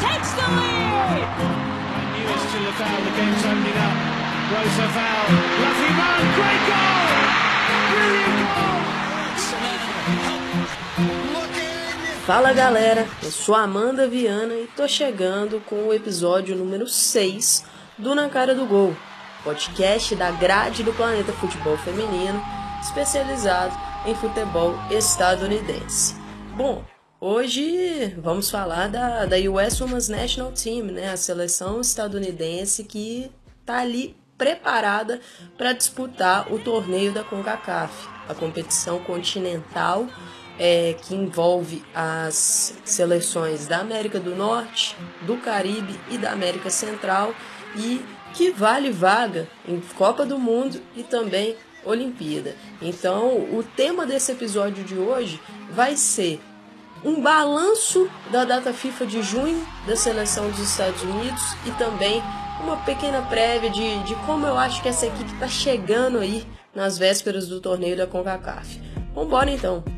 Takes the lead. Newest to look out, the game's opening up. Roosevelt, lovely run, great goal! Brilliant goal! Fala galera, eu sou a Amanda Viana e tô chegando com o episódio número 6 do Na Cara do Gol, podcast da grade do Planeta Futebol Feminino, especializado em futebol estadunidense. Bom, hoje vamos falar da, da US Women's National Team, né, a seleção estadunidense que tá ali preparada para disputar o torneio da CONCACAF, a competição continental é, que envolve as seleções da América do Norte, do Caribe e da América Central e que vale vaga em Copa do Mundo e também Olimpíada. Então, o tema desse episódio de hoje vai ser um balanço da data FIFA de junho da seleção dos Estados Unidos e também uma pequena prévia de, de como eu acho que essa equipe está chegando aí nas vésperas do torneio da CONCACAF. Vambora então!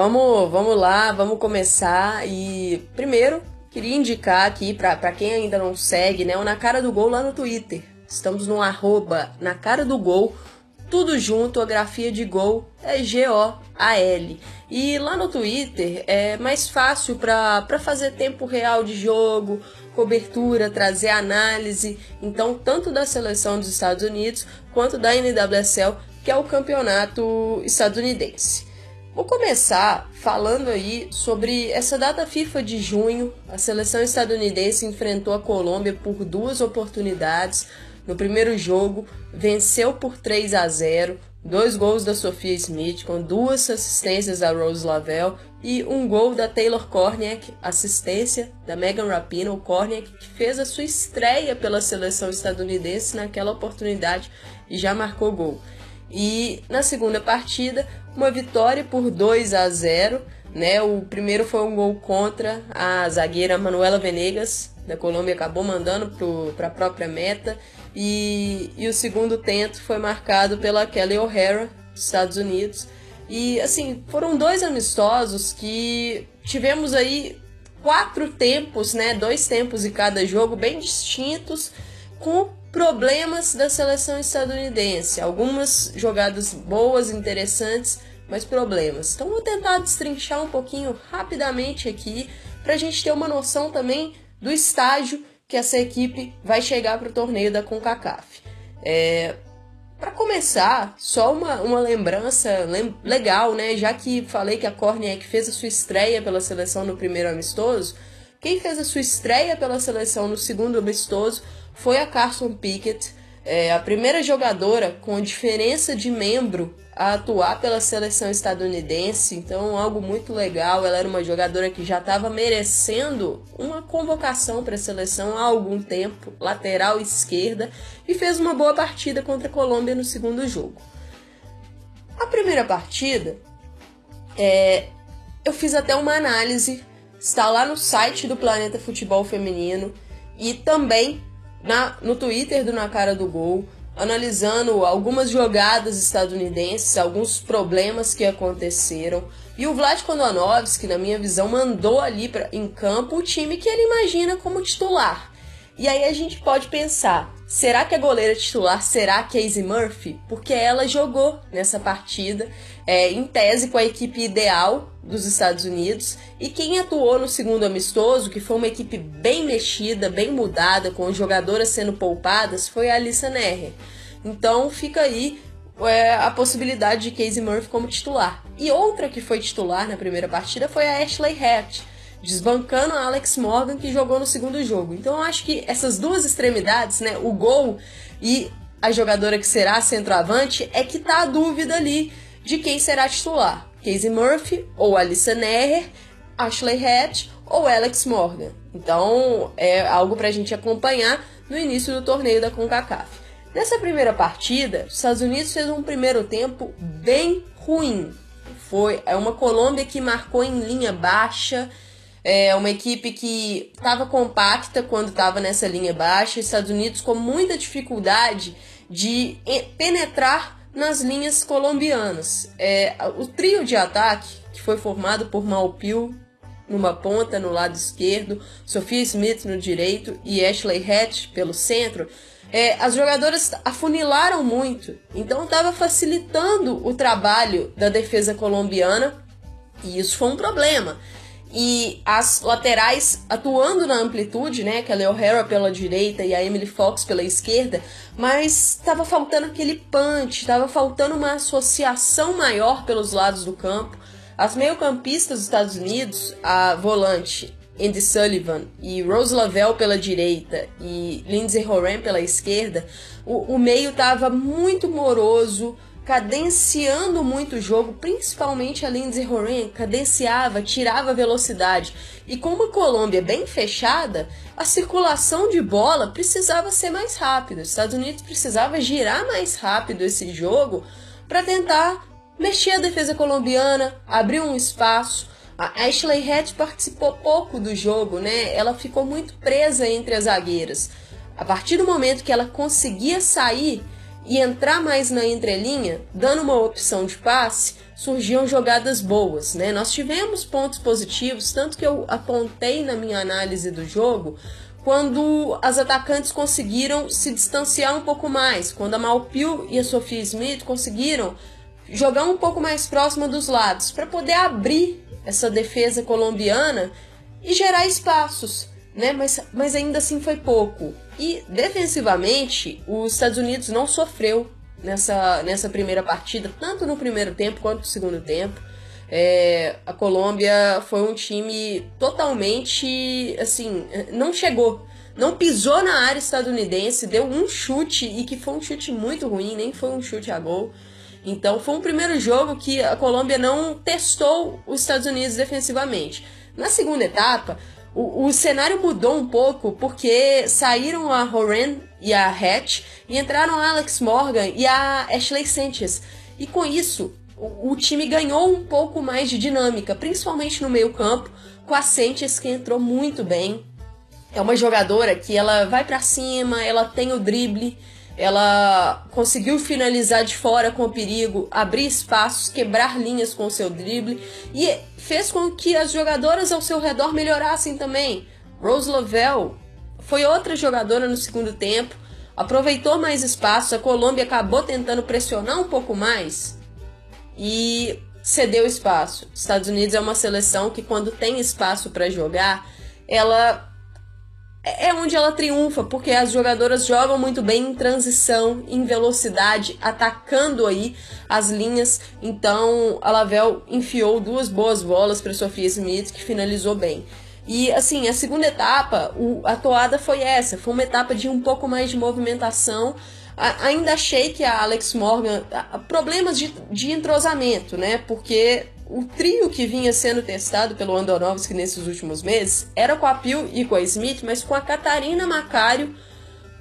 Vamos, vamos lá, vamos começar e primeiro queria indicar aqui para quem ainda não segue, né, o Na Cara do Gol lá no Twitter. Estamos no arroba Na Cara do Gol, tudo junto, a grafia de gol é G-O-A-L. E lá no Twitter é mais fácil para fazer tempo real de jogo, cobertura, trazer análise, então tanto da seleção dos Estados Unidos quanto da NWSL, que é o campeonato estadunidense. Vou começar falando aí sobre essa data FIFA de junho. A seleção estadunidense enfrentou a Colômbia por duas oportunidades. No primeiro jogo, venceu por 3 a 0, dois gols da Sofia Smith com duas assistências da Rose Lavelle e um gol da Taylor Korniak, assistência da Megan Rapinoe, Korniak que fez a sua estreia pela seleção estadunidense naquela oportunidade e já marcou gol. E na segunda partida, uma vitória por 2 a 0. Né? O primeiro foi um gol contra a zagueira Manuela Venegas, da Colômbia, acabou mandando para a própria meta. E, e o segundo tento foi marcado pela Kelly O'Hara, dos Estados Unidos. E assim, foram dois amistosos que tivemos aí quatro tempos, né? Dois tempos em cada jogo, bem distintos, com problemas da seleção estadunidense. Algumas jogadas boas, interessantes, mas problemas. Então vou tentar destrinchar um pouquinho rapidamente aqui para a gente ter uma noção também do estágio que essa equipe vai chegar para o torneio da CONCACAF. É, para começar, só uma, uma lembrança lem legal, né? Já que falei que a Korniak fez a sua estreia pela seleção no primeiro amistoso, quem fez a sua estreia pela seleção no segundo amistoso foi a Carson Pickett, é, a primeira jogadora com diferença de membro a atuar pela seleção estadunidense, então algo muito legal. Ela era uma jogadora que já estava merecendo uma convocação para a seleção há algum tempo, lateral esquerda, e fez uma boa partida contra a Colômbia no segundo jogo. A primeira partida, é, eu fiz até uma análise, está lá no site do Planeta Futebol Feminino e também na, no Twitter do Na Cara do Gol, analisando algumas jogadas estadunidenses, alguns problemas que aconteceram. E o Vlad Kondonovski, na minha visão, mandou ali pra, em campo o time que ele imagina como titular. E aí a gente pode pensar, será que a goleira titular será Casey Murphy? Porque ela jogou nessa partida, é, em tese com a equipe ideal dos Estados Unidos. E quem atuou no segundo amistoso, que foi uma equipe bem mexida, bem mudada, com jogadoras sendo poupadas, foi a Alissa Neher. Então fica aí é, a possibilidade de Casey Murphy como titular. E outra que foi titular na primeira partida foi a Ashley Hatch, desbancando a Alex Morgan que jogou no segundo jogo. Então eu acho que essas duas extremidades, né, o gol e a jogadora que será centroavante, é que tá a dúvida ali de quem será titular. Casey Murphy ou Alissa Neher, Ashley Hatch ou Alex Morgan. Então é algo para a gente acompanhar no início do torneio da CONCACAF. Nessa primeira partida, os Estados Unidos fez um primeiro tempo bem ruim. Foi é uma Colômbia que marcou em linha baixa, é uma equipe que estava compacta quando estava nessa linha baixa, Estados Unidos com muita dificuldade de penetrar nas linhas colombianas. É, o trio de ataque, que foi formado por Malpil numa ponta no lado esquerdo, Sophia Smith no direito e Ashley Hatch pelo centro, é, as jogadoras afunilaram muito, então estava facilitando o trabalho da defesa colombiana e isso foi um problema. E as laterais atuando na amplitude, né? Que a O'Hara pela direita e a Emily Fox pela esquerda, mas estava faltando aquele punch, estava faltando uma associação maior pelos lados do campo. As meio-campistas dos Estados Unidos, a volante Andy Sullivan e Rose Lavelle pela direita e Lindsay Horan pela esquerda, o, o meio estava muito moroso, cadenciando muito o jogo, principalmente a Lindsay Horan, cadenciava, tirava velocidade. E com uma Colômbia bem fechada, a circulação de bola precisava ser mais rápida. Os Estados Unidos precisava girar mais rápido esse jogo para tentar mexer a defesa colombiana, abrir um espaço. A Ashley Hatch participou pouco do jogo, né? Ela ficou muito presa entre as zagueiras. A partir do momento que ela conseguia sair e entrar mais na entrelinha, dando uma opção de passe, surgiam jogadas boas, né? Nós tivemos pontos positivos, tanto que eu apontei na minha análise do jogo quando as atacantes conseguiram se distanciar um pouco mais, quando a Malpil e a Sophie Smith conseguiram jogar um pouco mais próxima dos lados para poder abrir essa defesa colombiana e gerar espaços, né? Mas, mas ainda assim foi pouco. E defensivamente, os Estados Unidos não sofreu nessa, nessa primeira partida, tanto no primeiro tempo quanto no segundo tempo. É, a Colômbia foi um time totalmente assim, não chegou, não pisou na área estadunidense, deu um chute e que foi um chute muito ruim, nem foi um chute a gol. Então foi um primeiro jogo que a Colômbia não testou os Estados Unidos defensivamente. Na segunda etapa, o, o cenário mudou um pouco porque saíram a Horan e a Hatch e entraram a Alex Morgan e a Ashley Sanchez. E com isso, o, o time ganhou um pouco mais de dinâmica, principalmente no meio-campo, com a Sanchez que entrou muito bem. É uma jogadora que ela vai para cima, ela tem o drible, ela conseguiu finalizar de fora com perigo, abrir espaços, quebrar linhas com seu drible e fez com que as jogadoras ao seu redor melhorassem também. Rose Lavelle foi outra jogadora no segundo tempo, aproveitou mais espaço, a Colômbia acabou tentando pressionar um pouco mais e cedeu espaço. Estados Unidos é uma seleção que quando tem espaço para jogar, ela é, é onde ela triunfa, porque as jogadoras jogam muito bem em transição, em velocidade, atacando aí as linhas. Então a Lavelle enfiou duas boas bolas para Sofia Smith, que finalizou bem. E assim, a segunda etapa, o, a toada foi essa, foi uma etapa de um pouco mais de movimentação. A, ainda achei que a Alex Morgan. A, problemas de, de entrosamento, né? Porque o trio que vinha sendo testado pelo Andonovski nesses últimos meses era com a Pil e com a Smith, mas com a Catarina Macário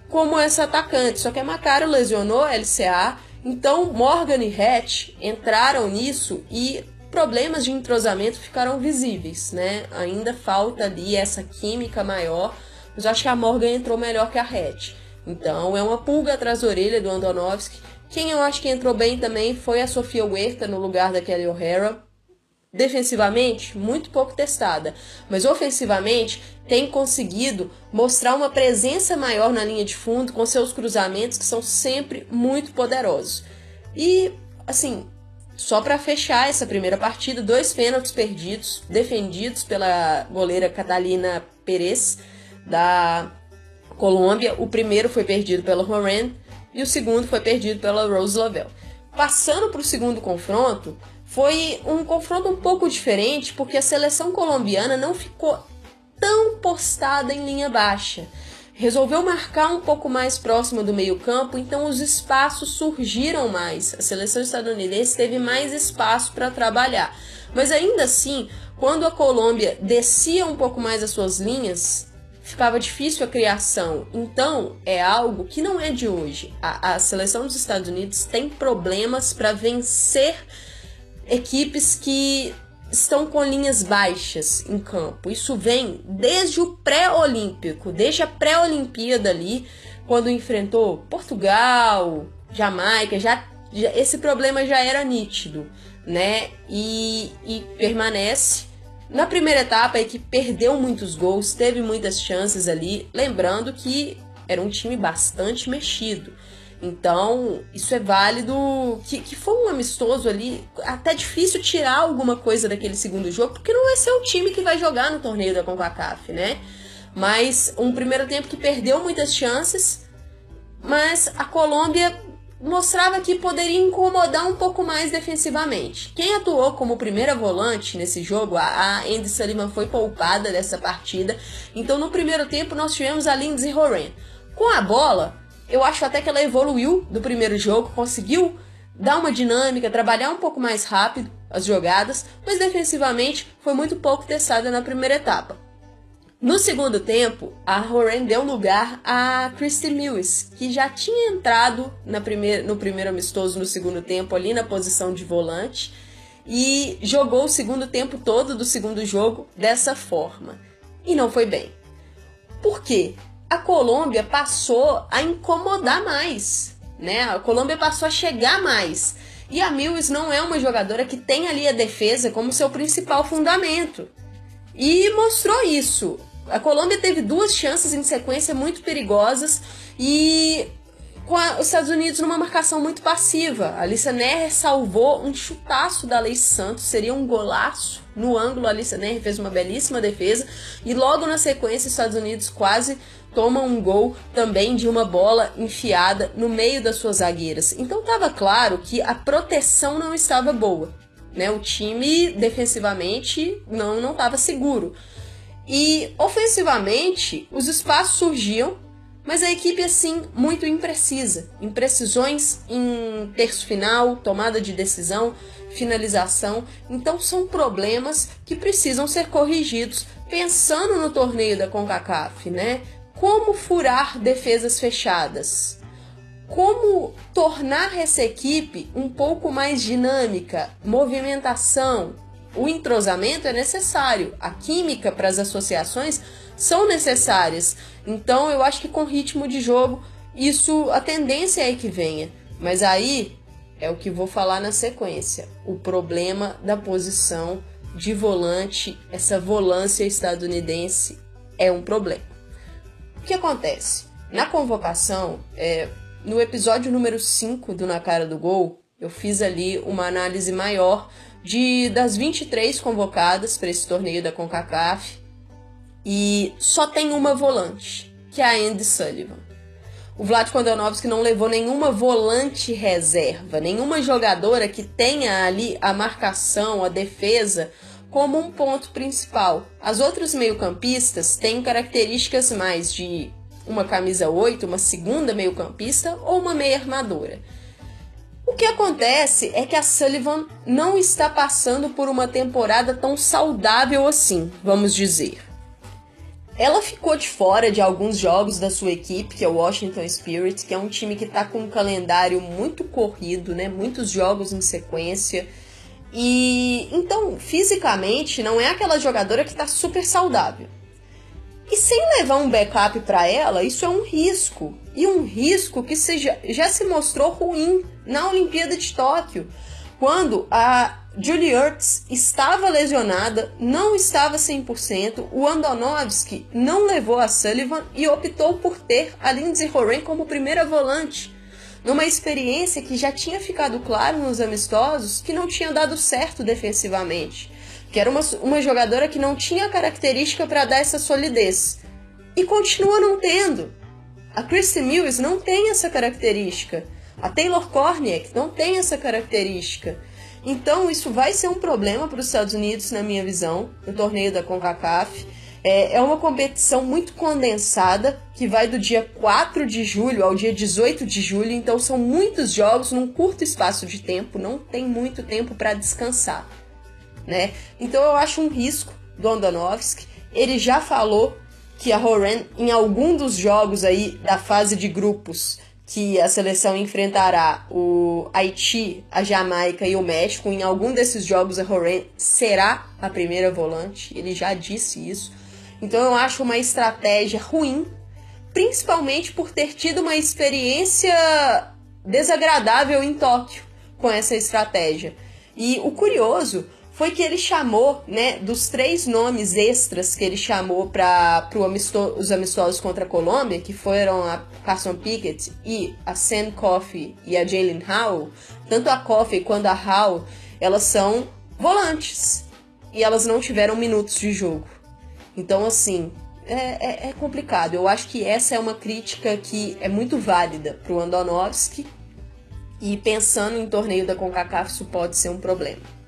como essa atacante. Só que a Macário lesionou a LCA, então Morgan e Hatch entraram nisso e problemas de entrosamento ficaram visíveis, né? Ainda falta ali essa química maior, mas acho que a Morgan entrou melhor que a Hatch. Então é uma pulga atrás da orelha do Andonovski. Quem eu acho que entrou bem também foi a Sofia Huerta no lugar da Kelly O'Hara. Defensivamente, muito pouco testada, mas ofensivamente tem conseguido mostrar uma presença maior na linha de fundo com seus cruzamentos que são sempre muito poderosos. E assim, só para fechar essa primeira partida, dois pênaltis perdidos, defendidos pela goleira Catalina Pérez da Colômbia. O primeiro foi perdido pela Moran e o segundo foi perdido pela Rose Lavelle. Passando para o segundo confronto, foi um confronto um pouco diferente porque a seleção colombiana não ficou tão postada em linha baixa. Resolveu marcar um pouco mais próximo do meio-campo, então os espaços surgiram mais. A seleção estadunidense teve mais espaço para trabalhar. Mas ainda assim, quando a Colômbia descia um pouco mais as suas linhas, ficava difícil a criação. Então, é algo que não é de hoje. A, a seleção dos Estados Unidos tem problemas para vencer equipes que estão com linhas baixas em campo. Isso vem desde o pré-olímpico, desde a pré-olimpíada ali, quando enfrentou Portugal, Jamaica, já, já, esse problema já era nítido, né? E, e permanece. Na primeira etapa, a equipe perdeu muitos gols, teve muitas chances ali, lembrando que era um time bastante mexido. Então, isso é válido. Que, que foi um amistoso ali. Até difícil tirar alguma coisa daquele segundo jogo, porque não vai ser o time que vai jogar no torneio da CONCACAF, né? Mas um primeiro tempo que perdeu muitas chances, mas a Colômbia mostrava que poderia incomodar um pouco mais defensivamente. Quem atuou como primeira volante nesse jogo, a Andy Sullivan foi poupada dessa partida. Então no primeiro tempo nós tivemos a Lindsay Horan. Com a bola, eu acho até que ela evoluiu do primeiro jogo, conseguiu dar uma dinâmica, trabalhar um pouco mais rápido as jogadas, mas defensivamente foi muito pouco testada na primeira etapa. No segundo tempo, a Horan deu lugar a Christy Lewis, que já tinha entrado primeira, no primeiro amistoso no segundo tempo ali na posição de volante e jogou o segundo tempo todo do segundo jogo dessa forma. E não foi bem. Por quê? A Colômbia passou a incomodar mais, né? A Colômbia passou a chegar mais. E a Mills não é uma jogadora que tem ali a defesa como seu principal fundamento. E mostrou isso. A Colômbia teve duas chances em sequência muito perigosas e com a, os Estados Unidos numa marcação muito passiva. A Alissa Neher salvou um chutaço da Lei Santos, seria um golaço no ângulo. A Alissa Neher fez uma belíssima defesa e logo na sequência os Estados Unidos quase toma um gol também de uma bola enfiada no meio das suas zagueiras. Então estava claro que a proteção não estava boa. Né? O time defensivamente não não estava seguro. E ofensivamente, os espaços surgiam, mas a equipe assim muito imprecisa. Imprecisões em terço final, tomada de decisão, finalização. Então são problemas que precisam ser corrigidos pensando no torneio da CONCACAF, né? como furar defesas fechadas, como tornar essa equipe um pouco mais dinâmica, movimentação. O entrosamento é necessário, a química para as associações são necessárias. Então eu acho que com ritmo de jogo isso a tendência é que venha. Mas aí é o que vou falar na sequência. O problema da posição de volante, essa volância estadunidense é um problema. O que acontece? Na convocação, é, no episódio número 5 do Na Cara do Gol, eu fiz ali uma análise maior de das 23 convocadas para esse torneio da CONCACAF e só tem uma volante, que é a Andy Sullivan. O Vlad Kondonovski não levou nenhuma volante reserva, nenhuma jogadora que tenha ali a marcação, a defesa como um ponto principal. As outras meio-campistas têm características mais de uma camisa 8, uma segunda meio-campista ou uma meia armadora. O que acontece é que a Sullivan não está passando por uma temporada tão saudável assim, vamos dizer. Ela ficou de fora de alguns jogos da sua equipe, que é o Washington Spirit, que é um time que está com um calendário muito corrido, né? Muitos jogos em sequência. E então, fisicamente, não é aquela jogadora que está super saudável. E sem levar um backup para ela, isso é um risco. E um risco que seja, já se mostrou ruim na Olimpíada de Tóquio, quando a Julie Ertz estava lesionada, não estava 100%, o Andonovski não levou a Sullivan e optou por ter a Lindsay Horan como primeira volante numa experiência que já tinha ficado claro nos amistosos que não tinha dado certo defensivamente, que era uma, uma jogadora que não tinha característica para dar essa solidez. E continua não tendo. A Christy Mills não tem essa característica. A Taylor Korniak não tem essa característica. Então isso vai ser um problema para os Estados Unidos, na minha visão, no torneio da CONCACAF. É, é uma competição muito condensada, que vai do dia 4 de julho ao dia 18 de julho, então são muitos jogos num curto espaço de tempo, não tem muito tempo para descansar. Né? Então eu acho um risco do Andonovski. Ele já falou que a Horan, em algum dos jogos aí da fase de grupos, que a seleção enfrentará o Haiti, a Jamaica e o México. Em algum desses jogos, a Horan será a primeira volante. Ele já disse isso. Então eu acho uma estratégia ruim, principalmente por ter tido uma experiência desagradável em Tóquio com essa estratégia. E o curioso foi que ele chamou, né, dos três nomes extras que ele chamou para amisto os amistosos contra a Colômbia, que foram a Carson Pickett e a Sam Coffey e a Jalen Howe, tanto a Coffey quanto a Howe, elas são volantes e elas não tiveram minutos de jogo. Então, assim, é, é, é complicado. Eu acho que essa é uma crítica que é muito válida para o Andonovski e pensando em torneio da CONCACAF, isso pode ser um problema.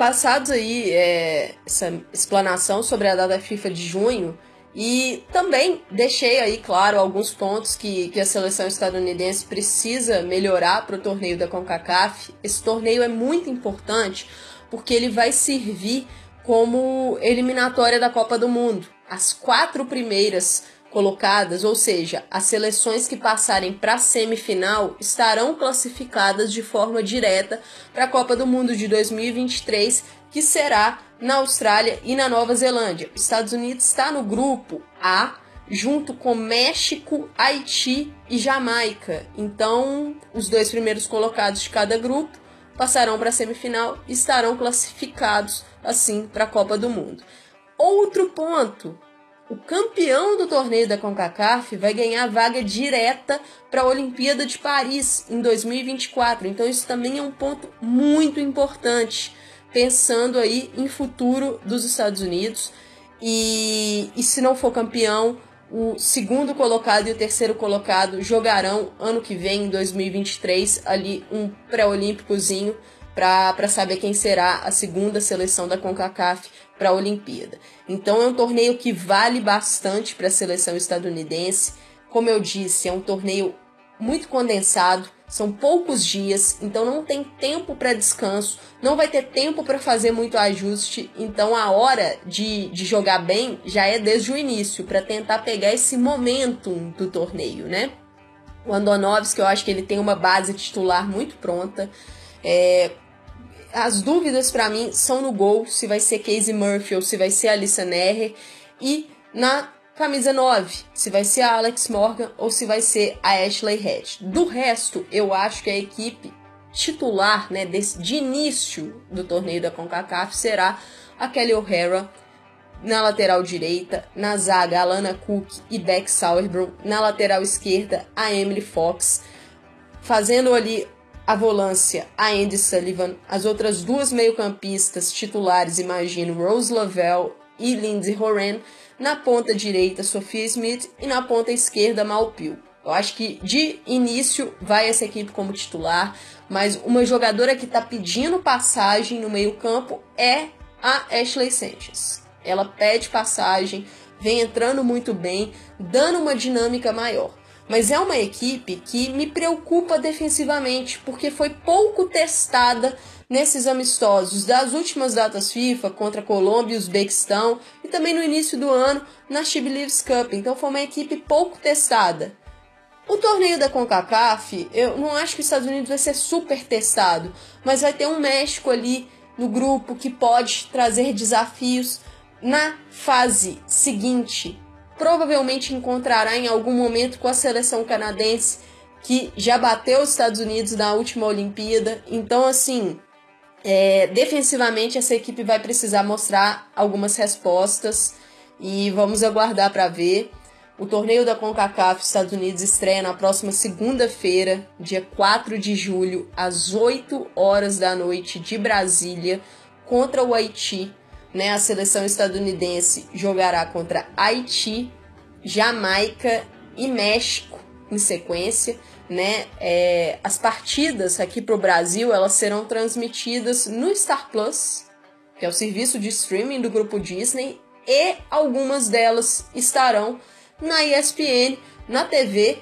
Passados aí é, essa explanação sobre a data FIFA de junho, e também deixei aí, claro, alguns pontos que, que a seleção estadunidense precisa melhorar para o torneio da CONCACAF. Esse torneio é muito importante porque ele vai servir como eliminatória da Copa do Mundo. As quatro primeiras colocadas, ou seja, as seleções que passarem para a semifinal estarão classificadas de forma direta para a Copa do Mundo de 2023, que será na Austrália e na Nova Zelândia. Os Estados Unidos está no grupo A, junto com México, Haiti e Jamaica. Então, os dois primeiros colocados de cada grupo passarão para a semifinal e estarão classificados assim para a Copa do Mundo. Outro ponto o campeão do torneio da CONCACAF vai ganhar vaga direta para a Olimpíada de Paris em 2024. Então isso também é um ponto muito importante, pensando aí em futuro dos Estados Unidos. E, e se não for campeão, o segundo colocado e o terceiro colocado jogarão ano que vem, em 2023, ali um pré-olímpicozinho para saber quem será a segunda seleção da CONCACAF para a Olimpíada. Então é um torneio que vale bastante para a seleção estadunidense. Como eu disse, é um torneio muito condensado, são poucos dias, então não tem tempo para descanso, não vai ter tempo para fazer muito ajuste. Então a hora de, de jogar bem já é desde o início, para tentar pegar esse momentum do torneio, né? O Andonovski, eu acho que ele tem uma base titular muito pronta. É, as dúvidas para mim são no gol, se vai ser Casey Murphy ou se vai ser Alissa Neher. E na camisa 9, se vai ser a Alex Morgan ou se vai ser a Ashley Hatch. Do resto, eu acho que a equipe titular né, desse, de início do torneio da CONCACAF será a Kelly O'Hara na lateral direita, na zaga Alana Cook e Beck Sauerbrunn, na lateral esquerda a Emily Fox, fazendo ali a volância, a Andy Sullivan, as outras duas meio-campistas titulares, imagino, Rose Lavelle e Lindsay Horan, na ponta direita, Sophia Smith e na ponta esquerda, Malpil. Eu acho que de início vai essa equipe como titular, mas uma jogadora que está pedindo passagem no meio-campo é a Ashley Sanchez. Ela pede passagem, vem entrando muito bem, dando uma dinâmica maior. Mas é uma equipe que me preocupa defensivamente, porque foi pouco testada nesses amistosos das últimas datas FIFA contra Colômbia e Uzbequistão e também no início do ano na She Believes Cup. Então foi uma equipe pouco testada. O torneio da CONCACAF, eu não acho que os Estados Unidos vai ser super testado, mas vai ter um México ali no grupo que pode trazer desafios na fase seguinte provavelmente encontrará em algum momento com a seleção canadense, que já bateu os Estados Unidos na última Olimpíada. Então, assim, é, defensivamente essa equipe vai precisar mostrar algumas respostas e vamos aguardar para ver. O torneio da CONCACAF Estados Unidos estreia na próxima segunda-feira, dia 4 de julho, às 8 horas da noite de Brasília, contra o Haiti né, a seleção estadunidense jogará contra Haiti, Jamaica e México em sequência. né? É, as partidas aqui para o Brasil elas serão transmitidas no Star Plus, que é o serviço de streaming do grupo Disney, e algumas delas estarão na ESPN, na TV.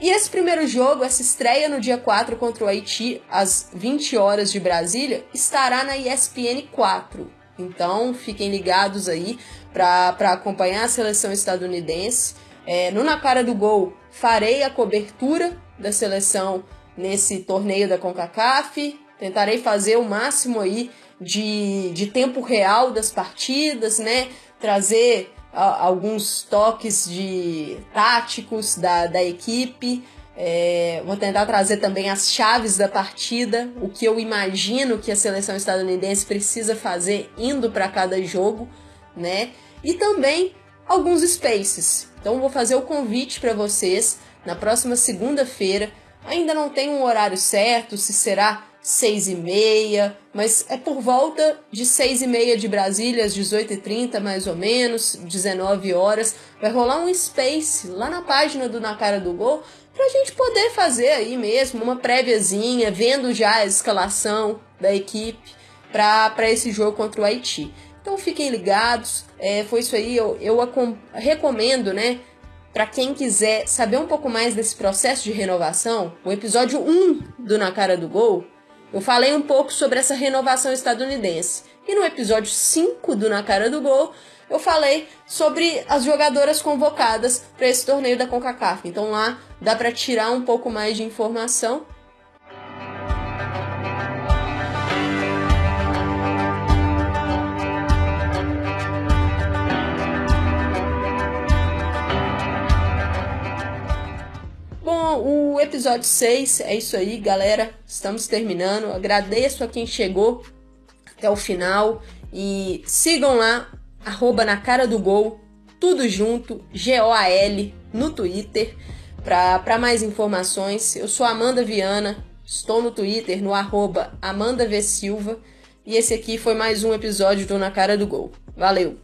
E esse primeiro jogo, essa estreia no dia 4 contra o Haiti, às 20 horas de Brasília, estará na ESPN 4. Então fiquem ligados aí para acompanhar a seleção estadunidense. É, no Na Cara do Gol, farei a cobertura da seleção nesse torneio da CONCACAF. Tentarei fazer o máximo aí de, de tempo real das partidas, né? Trazer a, alguns toques de táticos da, da equipe. É, vou tentar trazer também as chaves da partida, o que eu imagino que a seleção estadunidense precisa fazer indo para cada jogo, né? E também alguns spaces. Então vou fazer o convite para vocês na próxima segunda-feira. Ainda não tem um horário certo, se será seis e meia, mas é por volta de seis e meia de Brasília, às 18h30 mais ou menos, 19 horas. Vai rolar um space lá na página do Na Cara do Gol para a gente poder fazer aí mesmo uma préviazinha, vendo já a escalação da equipe para esse jogo contra o Haiti. Então fiquem ligados, é, foi isso aí, eu, eu recomendo, né? Para quem quiser saber um pouco mais desse processo de renovação, o episódio 1 do Na Cara do Gol eu falei um pouco sobre essa renovação estadunidense. E no episódio 5 do Na Cara do Gol, eu falei sobre as jogadoras convocadas para esse torneio da CONCACAF. Então lá dá para tirar um pouco mais de informação episódio 6 é isso aí, galera. Estamos terminando. Agradeço a quem chegou até o final. E sigam lá, arroba na cara do gol, tudo junto, G-O-A-L, no Twitter, para mais informações. Eu sou Amanda Viana, estou no Twitter, no arroba Amanda V. Silva. E esse aqui foi mais um episódio do Na Cara do Gol. Valeu!